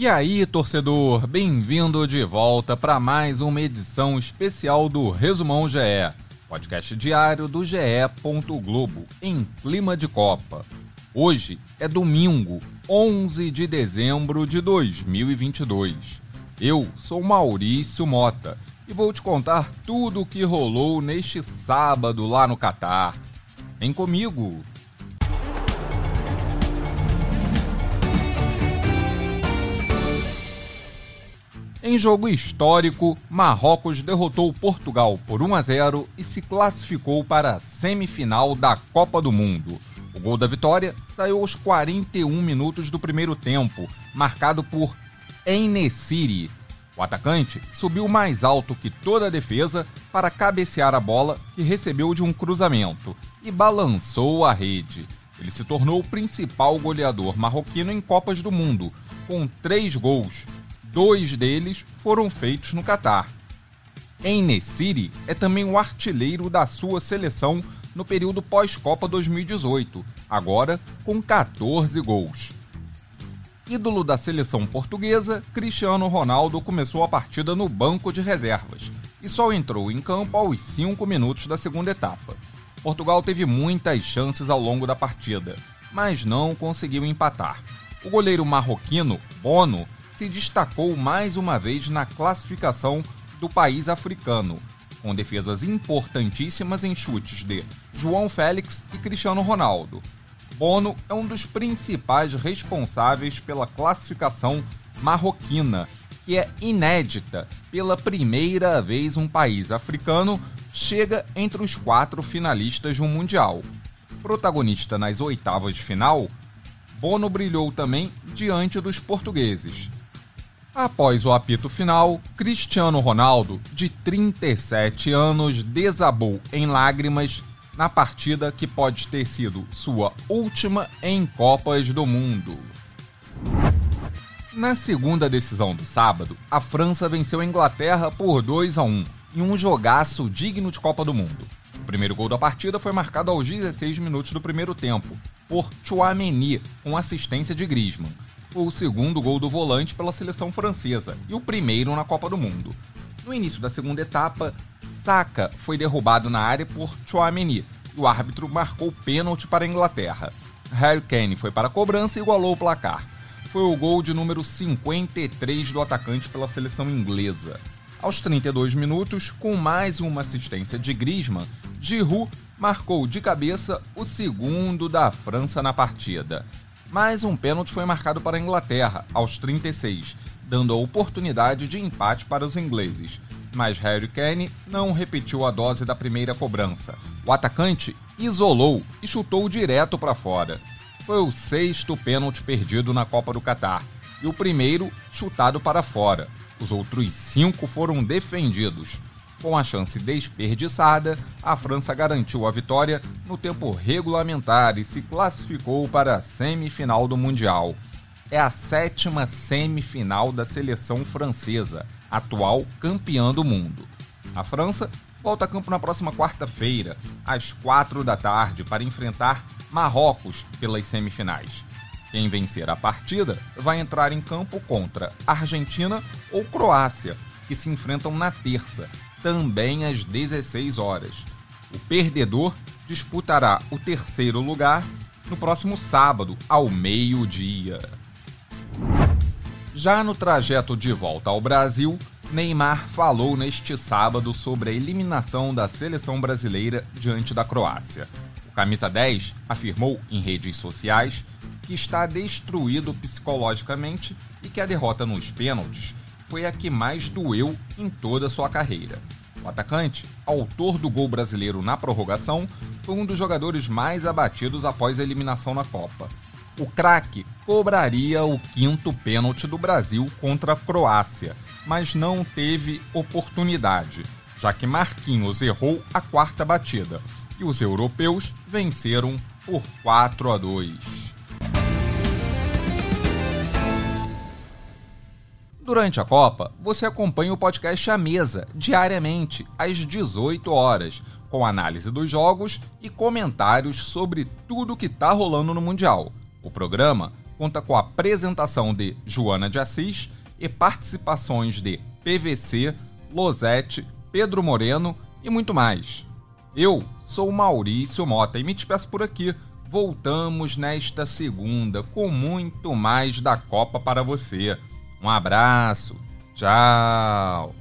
E aí, torcedor, bem-vindo de volta para mais uma edição especial do Resumão GE, podcast diário do GE. Globo, em clima de Copa. Hoje é domingo, 11 de dezembro de 2022. Eu sou Maurício Mota e vou te contar tudo o que rolou neste sábado lá no Catar. Vem comigo! Em jogo histórico, Marrocos derrotou Portugal por 1 a 0 e se classificou para a semifinal da Copa do Mundo. O gol da vitória saiu aos 41 minutos do primeiro tempo, marcado por Enesiri. O atacante subiu mais alto que toda a defesa para cabecear a bola que recebeu de um cruzamento e balançou a rede. Ele se tornou o principal goleador marroquino em Copas do Mundo, com três gols Dois deles foram feitos no Catar. Enesiri é também o artilheiro da sua seleção no período pós-Copa 2018, agora com 14 gols. Ídolo da seleção portuguesa, Cristiano Ronaldo começou a partida no banco de reservas e só entrou em campo aos 5 minutos da segunda etapa. Portugal teve muitas chances ao longo da partida, mas não conseguiu empatar. O goleiro marroquino, Bono, se destacou mais uma vez na classificação do país africano, com defesas importantíssimas em chutes de João Félix e Cristiano Ronaldo. Bono é um dos principais responsáveis pela classificação marroquina, que é inédita. Pela primeira vez, um país africano chega entre os quatro finalistas de um Mundial. Protagonista nas oitavas de final, Bono brilhou também diante dos portugueses. Após o apito final, Cristiano Ronaldo, de 37 anos, desabou em lágrimas na partida que pode ter sido sua última em Copas do Mundo. Na segunda decisão do sábado, a França venceu a Inglaterra por 2 a 1 em um jogaço digno de Copa do Mundo. O primeiro gol da partida foi marcado aos 16 minutos do primeiro tempo por Chouameni, com assistência de Griezmann foi o segundo gol do volante pela seleção francesa e o primeiro na Copa do Mundo. No início da segunda etapa, Saka foi derrubado na área por Chouameni e o árbitro marcou pênalti para a Inglaterra. Harry Kane foi para a cobrança e igualou o placar. Foi o gol de número 53 do atacante pela seleção inglesa. Aos 32 minutos, com mais uma assistência de Griezmann, Giroud marcou de cabeça o segundo da França na partida. Mas um pênalti foi marcado para a Inglaterra, aos 36, dando a oportunidade de empate para os ingleses. Mas Harry Kane não repetiu a dose da primeira cobrança. O atacante isolou e chutou direto para fora. Foi o sexto pênalti perdido na Copa do Catar e o primeiro chutado para fora. Os outros cinco foram defendidos. Com a chance desperdiçada, a França garantiu a vitória no tempo regulamentar e se classificou para a semifinal do Mundial. É a sétima semifinal da seleção francesa, atual campeã do mundo. A França volta a campo na próxima quarta-feira, às quatro da tarde, para enfrentar Marrocos pelas semifinais. Quem vencer a partida vai entrar em campo contra Argentina ou Croácia, que se enfrentam na terça, também às 16 horas. O perdedor disputará o terceiro lugar no próximo sábado, ao meio-dia. Já no trajeto de volta ao Brasil, Neymar falou neste sábado sobre a eliminação da seleção brasileira diante da Croácia. O camisa 10 afirmou em redes sociais que está destruído psicologicamente e que a derrota nos pênaltis foi a que mais doeu em toda a sua carreira. O atacante, autor do gol brasileiro na prorrogação, foi um dos jogadores mais abatidos após a eliminação na Copa. O craque cobraria o quinto pênalti do Brasil contra a Croácia, mas não teve oportunidade, já que Marquinhos errou a quarta batida e os europeus venceram por 4 a 2. Durante a Copa, você acompanha o podcast A Mesa, diariamente, às 18 horas, com análise dos jogos e comentários sobre tudo que está rolando no Mundial. O programa conta com a apresentação de Joana de Assis e participações de PVC, Losete, Pedro Moreno e muito mais. Eu sou Maurício Mota e me despeço por aqui. Voltamos nesta segunda com muito mais da Copa para você. Um abraço. Tchau.